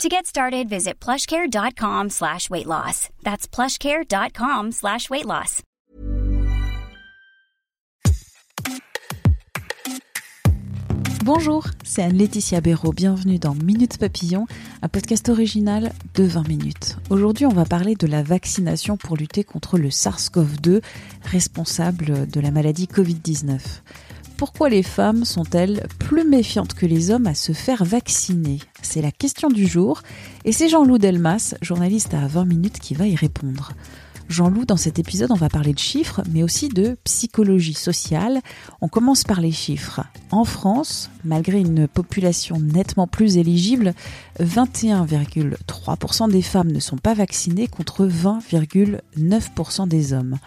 To get started, visit plushcare.com slash weight loss. That's plushcare.com slash weight loss. Bonjour, c'est Anne-Laetitia Béraud. Bienvenue dans Minute Papillon, un podcast original de 20 minutes. Aujourd'hui, on va parler de la vaccination pour lutter contre le SARS-CoV-2, responsable de la maladie Covid-19 pourquoi les femmes sont-elles plus méfiantes que les hommes à se faire vacciner C'est la question du jour et c'est Jean-Loup Delmas, journaliste à 20 minutes, qui va y répondre. Jean-Loup, dans cet épisode, on va parler de chiffres, mais aussi de psychologie sociale. On commence par les chiffres. En France, malgré une population nettement plus éligible, 21,3% des femmes ne sont pas vaccinées contre 20,9% des hommes.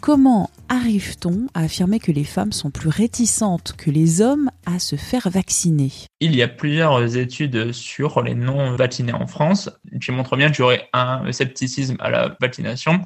Comment arrive-t-on à affirmer que les femmes sont plus réticentes que les hommes à se faire vacciner? Il y a plusieurs études sur les non-vaccinés en France qui montrent bien qu'il y aurait un scepticisme à la vaccination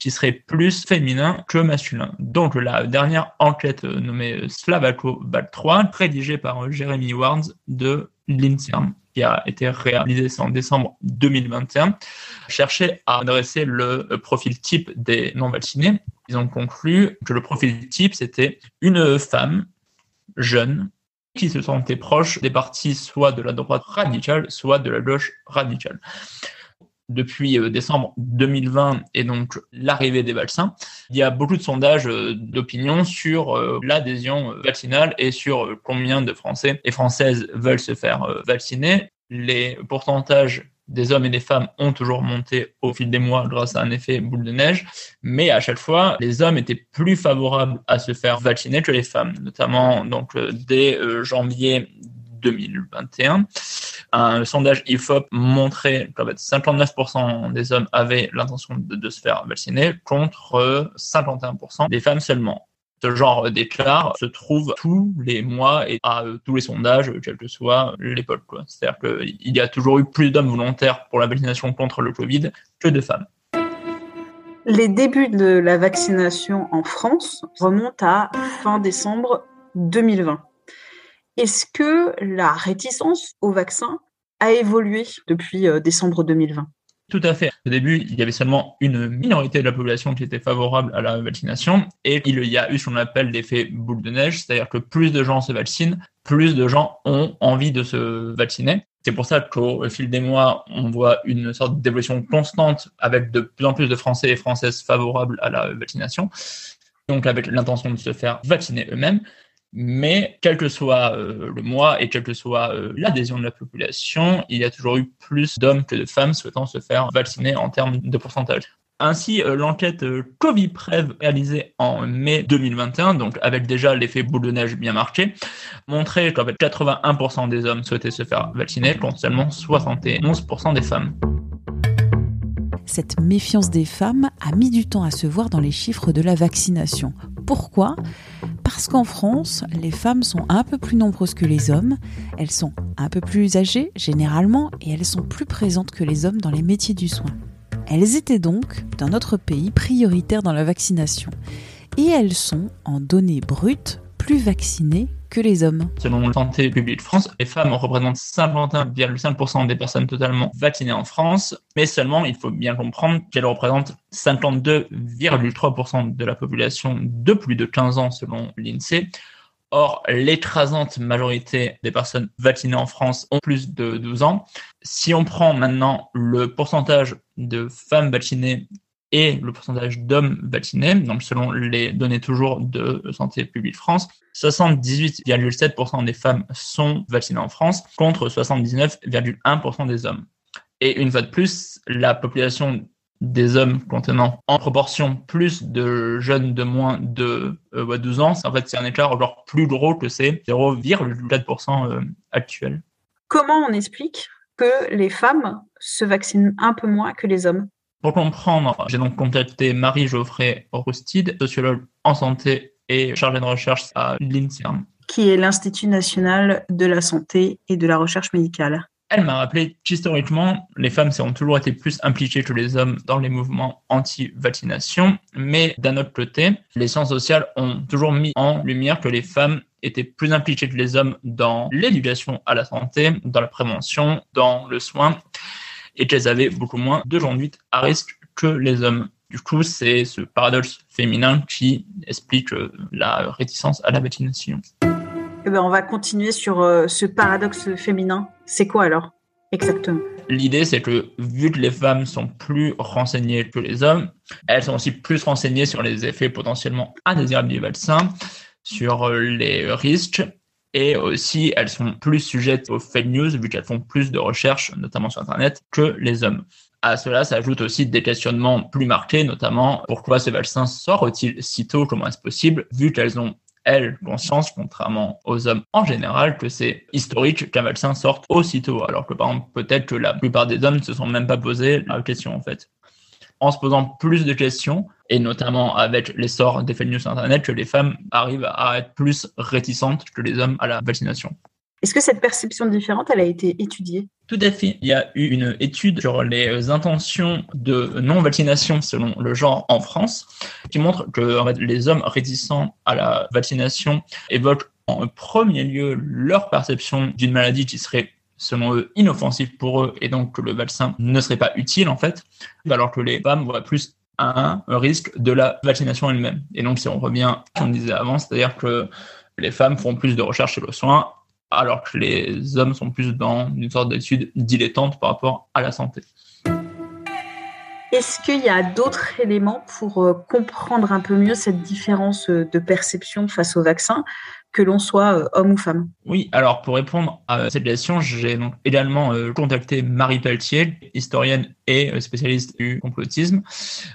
qui serait plus féminin que masculin. Donc la dernière enquête nommée Slavaco BAL 3, rédigée par Jeremy Warnes de l'INSERM, qui a été réalisé en décembre 2021, cherchait à adresser le profil type des non-vaccinés. Ils ont conclu que le profil type, c'était une femme jeune qui se sentait proche des partis soit de la droite radicale, soit de la gauche radicale. Depuis euh, décembre 2020 et donc l'arrivée des vaccins, il y a beaucoup de sondages euh, d'opinion sur euh, l'adhésion vaccinale et sur combien de Français et Françaises veulent se faire vacciner. Les pourcentages des hommes et des femmes ont toujours monté au fil des mois grâce à un effet boule de neige, mais à chaque fois, les hommes étaient plus favorables à se faire vacciner que les femmes, notamment donc dès janvier 2021. Un sondage IFOP montrait qu'en fait 59% des hommes avaient l'intention de, se faire vacciner contre 51% des femmes seulement. Ce genre d'écart se trouve tous les mois et à tous les sondages, quelle que soit l'époque. C'est-à-dire qu'il y a toujours eu plus d'hommes volontaires pour la vaccination contre le Covid que de femmes. Les débuts de la vaccination en France remontent à fin décembre 2020. Est-ce que la réticence au vaccin a évolué depuis euh, décembre 2020 tout à fait. Au début, il y avait seulement une minorité de la population qui était favorable à la vaccination et il y a eu ce qu'on appelle l'effet boule de neige, c'est-à-dire que plus de gens se vaccinent, plus de gens ont envie de se vacciner. C'est pour ça qu'au fil des mois, on voit une sorte d'évolution constante avec de plus en plus de Français et Françaises favorables à la vaccination, donc avec l'intention de se faire vacciner eux-mêmes. Mais quel que soit euh, le mois et quelle que soit euh, l'adhésion de la population, il y a toujours eu plus d'hommes que de femmes souhaitant se faire vacciner en termes de pourcentage. Ainsi, euh, l'enquête Covid-Prev réalisée en mai 2021, donc avec déjà l'effet boule de neige bien marqué, montrait qu'en fait 81% des hommes souhaitaient se faire vacciner contre seulement 71% des femmes. Cette méfiance des femmes a mis du temps à se voir dans les chiffres de la vaccination. Pourquoi? Parce qu'en France, les femmes sont un peu plus nombreuses que les hommes, elles sont un peu plus âgées généralement et elles sont plus présentes que les hommes dans les métiers du soin. Elles étaient donc, dans notre pays, prioritaires dans la vaccination. Et elles sont, en données brutes, plus vaccinées que les hommes. Selon la Santé publique de France, les femmes représentent 51,5% des personnes totalement vaccinées en France, mais seulement, il faut bien comprendre qu'elles représentent 52,3% de la population de plus de 15 ans selon l'INSEE. Or, l'écrasante majorité des personnes vaccinées en France ont plus de 12 ans. Si on prend maintenant le pourcentage de femmes vaccinées et le pourcentage d'hommes vaccinés, donc selon les données toujours de Santé publique France, 78,7% des femmes sont vaccinées en France contre 79,1% des hommes. Et une fois de plus, la population des hommes contenant en proportion plus de jeunes de moins de 12 euh, ans, en fait c'est un écart encore plus gros que ces 0,4% euh, actuels. Comment on explique que les femmes se vaccinent un peu moins que les hommes? Pour comprendre, j'ai donc contacté Marie-Geoffrey Roustide, sociologue en santé et chargée de recherche à l'INSERM. Qui est l'Institut national de la santé et de la recherche médicale. Elle m'a rappelé qu'historiquement, les femmes ont toujours été plus impliquées que les hommes dans les mouvements anti-vaccination, mais d'un autre côté, les sciences sociales ont toujours mis en lumière que les femmes étaient plus impliquées que les hommes dans l'éducation à la santé, dans la prévention, dans le soin, et qu'elles avaient beaucoup moins de conduite à risque que les hommes. Du coup, c'est ce paradoxe féminin qui explique euh, la réticence à la vaccination. Eh ben, on va continuer sur euh, ce paradoxe féminin. C'est quoi alors exactement? L'idée, c'est que vu que les femmes sont plus renseignées que les hommes, elles sont aussi plus renseignées sur les effets potentiellement indésirables du vaccin, sur euh, les risques, et aussi elles sont plus sujettes aux fake news vu qu'elles font plus de recherches, notamment sur Internet, que les hommes. À cela s'ajoutent aussi des questionnements plus marqués, notamment pourquoi ce vaccin sort-il si tôt, comment est-ce possible, vu qu'elles ont elles, conscience, contrairement aux hommes en général, que c'est historique qu'un vaccin sorte aussitôt, alors que par exemple, peut-être que la plupart des hommes ne se sont même pas posé la question en fait. En se posant plus de questions, et notamment avec l'essor des fake news Internet, que les femmes arrivent à être plus réticentes que les hommes à la vaccination. Est-ce que cette perception différente, elle a été étudiée? Tout à fait. Il y a eu une étude sur les intentions de non-vaccination selon le genre en France qui montre que les hommes réticents à la vaccination évoquent en premier lieu leur perception d'une maladie qui serait selon eux inoffensive pour eux et donc que le vaccin ne serait pas utile en fait, alors que les femmes voient plus un risque de la vaccination elle-même. Et donc si on revient à ce qu'on disait avant, c'est-à-dire que les femmes font plus de recherche sur le soin alors que les hommes sont plus dans une sorte d'étude dilettante par rapport à la santé. Est-ce qu'il y a d'autres éléments pour euh, comprendre un peu mieux cette différence euh, de perception face au vaccin? Que l'on soit euh, homme ou femme Oui, alors pour répondre à cette question, j'ai donc également euh, contacté Marie Pelletier, historienne et euh, spécialiste du complotisme.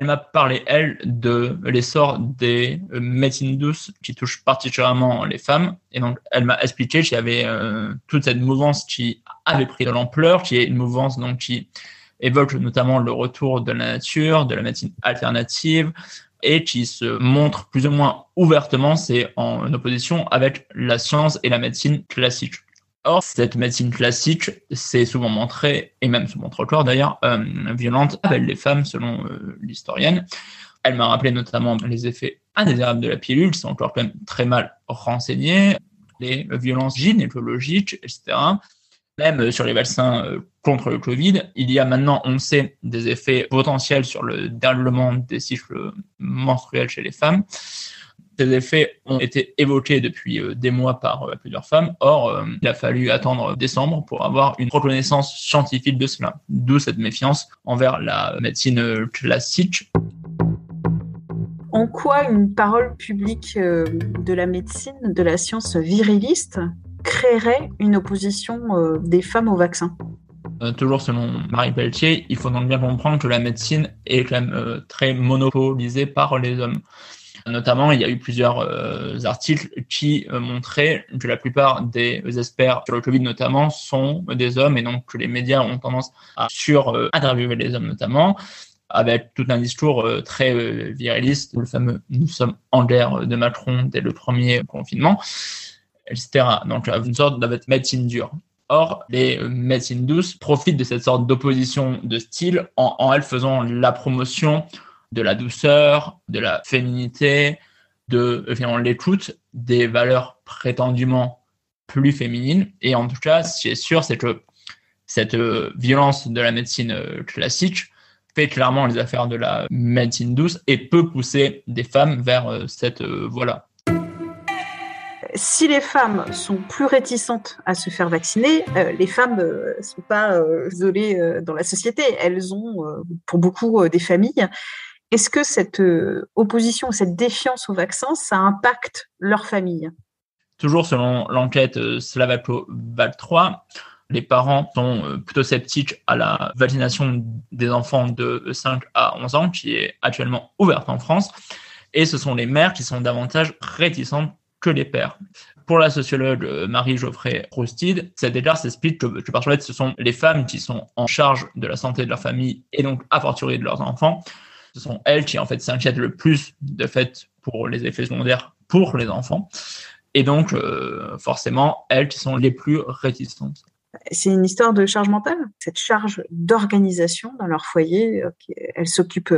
Elle m'a parlé, elle, de l'essor des médecines douces qui touchent particulièrement les femmes. Et donc, elle m'a expliqué qu'il y avait toute cette mouvance qui avait pris de l'ampleur, qui est une mouvance donc qui évoque notamment le retour de la nature, de la médecine alternative, et qui se montre plus ou moins ouvertement, c'est en opposition avec la science et la médecine classique. Or, cette médecine classique s'est souvent montrée, et même se montre encore d'ailleurs, euh, violente avec les femmes, selon euh, l'historienne. Elle m'a rappelé notamment les effets indésirables de la pilule, qui sont encore quand même très mal renseignés, les violences gynécologiques, etc même sur les vaccins euh, contre le Covid, il y a maintenant, on sait, des effets potentiels sur le déroulement des cycles menstruels chez les femmes. Ces effets ont été évoqués depuis euh, des mois par euh, plusieurs femmes. Or, il a fallu attendre décembre pour avoir une reconnaissance scientifique de cela. D'où cette méfiance envers la médecine classique. En quoi une parole publique de la médecine, de la science viriliste créerait une opposition euh, des femmes au vaccin euh, toujours selon Marie Pelletier, il faut donc bien comprendre que la médecine est euh, très monopolisée par les hommes. Notamment, il y a eu plusieurs articles qui montraient que la plupart des experts sur le Covid notamment sont des hommes et donc que les médias ont tendance à sur-interviewer les hommes notamment avec tout un discours très viriliste, le fameux « nous sommes en guerre » de Macron dès le premier confinement etc. Donc, une sorte de médecine dure. Or, les médecines douces profitent de cette sorte d'opposition de style en, en elles faisant la promotion de la douceur, de la féminité, de l'écoute des valeurs prétendument plus féminines. Et en tout cas, ce qui est sûr, c'est que cette euh, violence de la médecine euh, classique fait clairement les affaires de la médecine douce et peut pousser des femmes vers euh, cette voie-là si les femmes sont plus réticentes à se faire vacciner, euh, les femmes ne euh, sont pas euh, isolées dans la société. Elles ont, pour beaucoup des familles, est-ce que cette opposition, cette défiance au vaccin, ça impacte leur famille? Toujours selon l'enquête Slavaco-Val 3, les parents sont plutôt sceptiques à la vaccination des enfants de 5 à 11 ans, qui est actuellement ouverte en France. Et ce sont les mères qui sont davantage réticentes que les pères. Pour la sociologue euh, Marie Geoffrey Roustid, cette écart s'explique que, que parce que ce sont les femmes qui sont en charge de la santé de leur famille et donc a fortiori de leurs enfants. Ce sont elles qui en fait s'inquiètent le plus de fait pour les effets secondaires pour les enfants. Et donc, euh, forcément, elles qui sont les plus résistantes. C'est une histoire de charge mentale, cette charge d'organisation dans leur foyer. Euh, elles s'occupent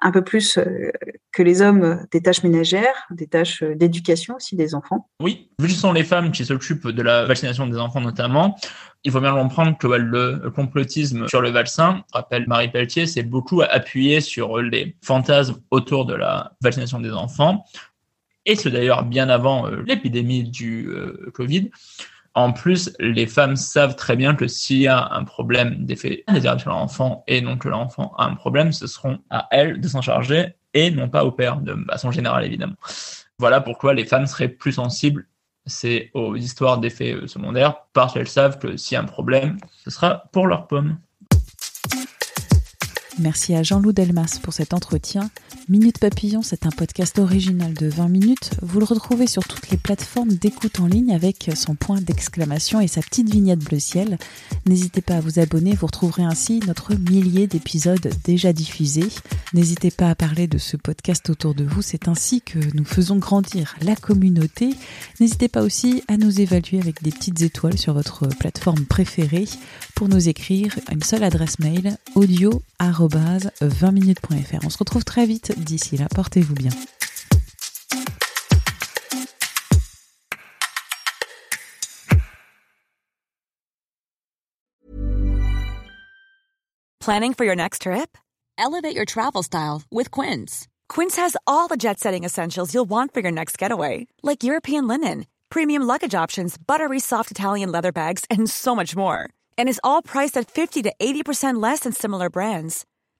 un peu plus euh, que les hommes des tâches ménagères, des tâches euh, d'éducation aussi des enfants. Oui, vu que ce sont les femmes qui s'occupent de la vaccination des enfants notamment, il faut bien comprendre que le complotisme sur le vaccin, rappelle Marie Pelletier, c'est beaucoup appuyé sur les fantasmes autour de la vaccination des enfants. Et c'est d'ailleurs bien avant euh, l'épidémie du Covid. En plus, les femmes savent très bien que s'il y a un problème d'effet indésirable sur l'enfant et donc que l'enfant a un problème, ce seront à elles de s'en charger et non pas au père, de façon générale évidemment. Voilà pourquoi les femmes seraient plus sensibles aux histoires d'effets secondaires parce qu'elles savent que s'il y a un problème, ce sera pour leur pomme. Merci à Jean-Loup Delmas pour cet entretien. Minute Papillon, c'est un podcast original de 20 minutes. Vous le retrouvez sur toutes les plateformes d'écoute en ligne avec son point d'exclamation et sa petite vignette bleu ciel. N'hésitez pas à vous abonner, vous retrouverez ainsi notre millier d'épisodes déjà diffusés. N'hésitez pas à parler de ce podcast autour de vous, c'est ainsi que nous faisons grandir la communauté. N'hésitez pas aussi à nous évaluer avec des petites étoiles sur votre plateforme préférée pour nous écrire une seule adresse mail audio 20minutes.fr. On se retrouve très vite. D'ici là, portez-vous bien. Planning for your next trip? Elevate your travel style with Quince. Quince has all the jet setting essentials you'll want for your next getaway, like European linen, premium luggage options, buttery soft Italian leather bags, and so much more and is all priced at 50 to 80% less than similar brands.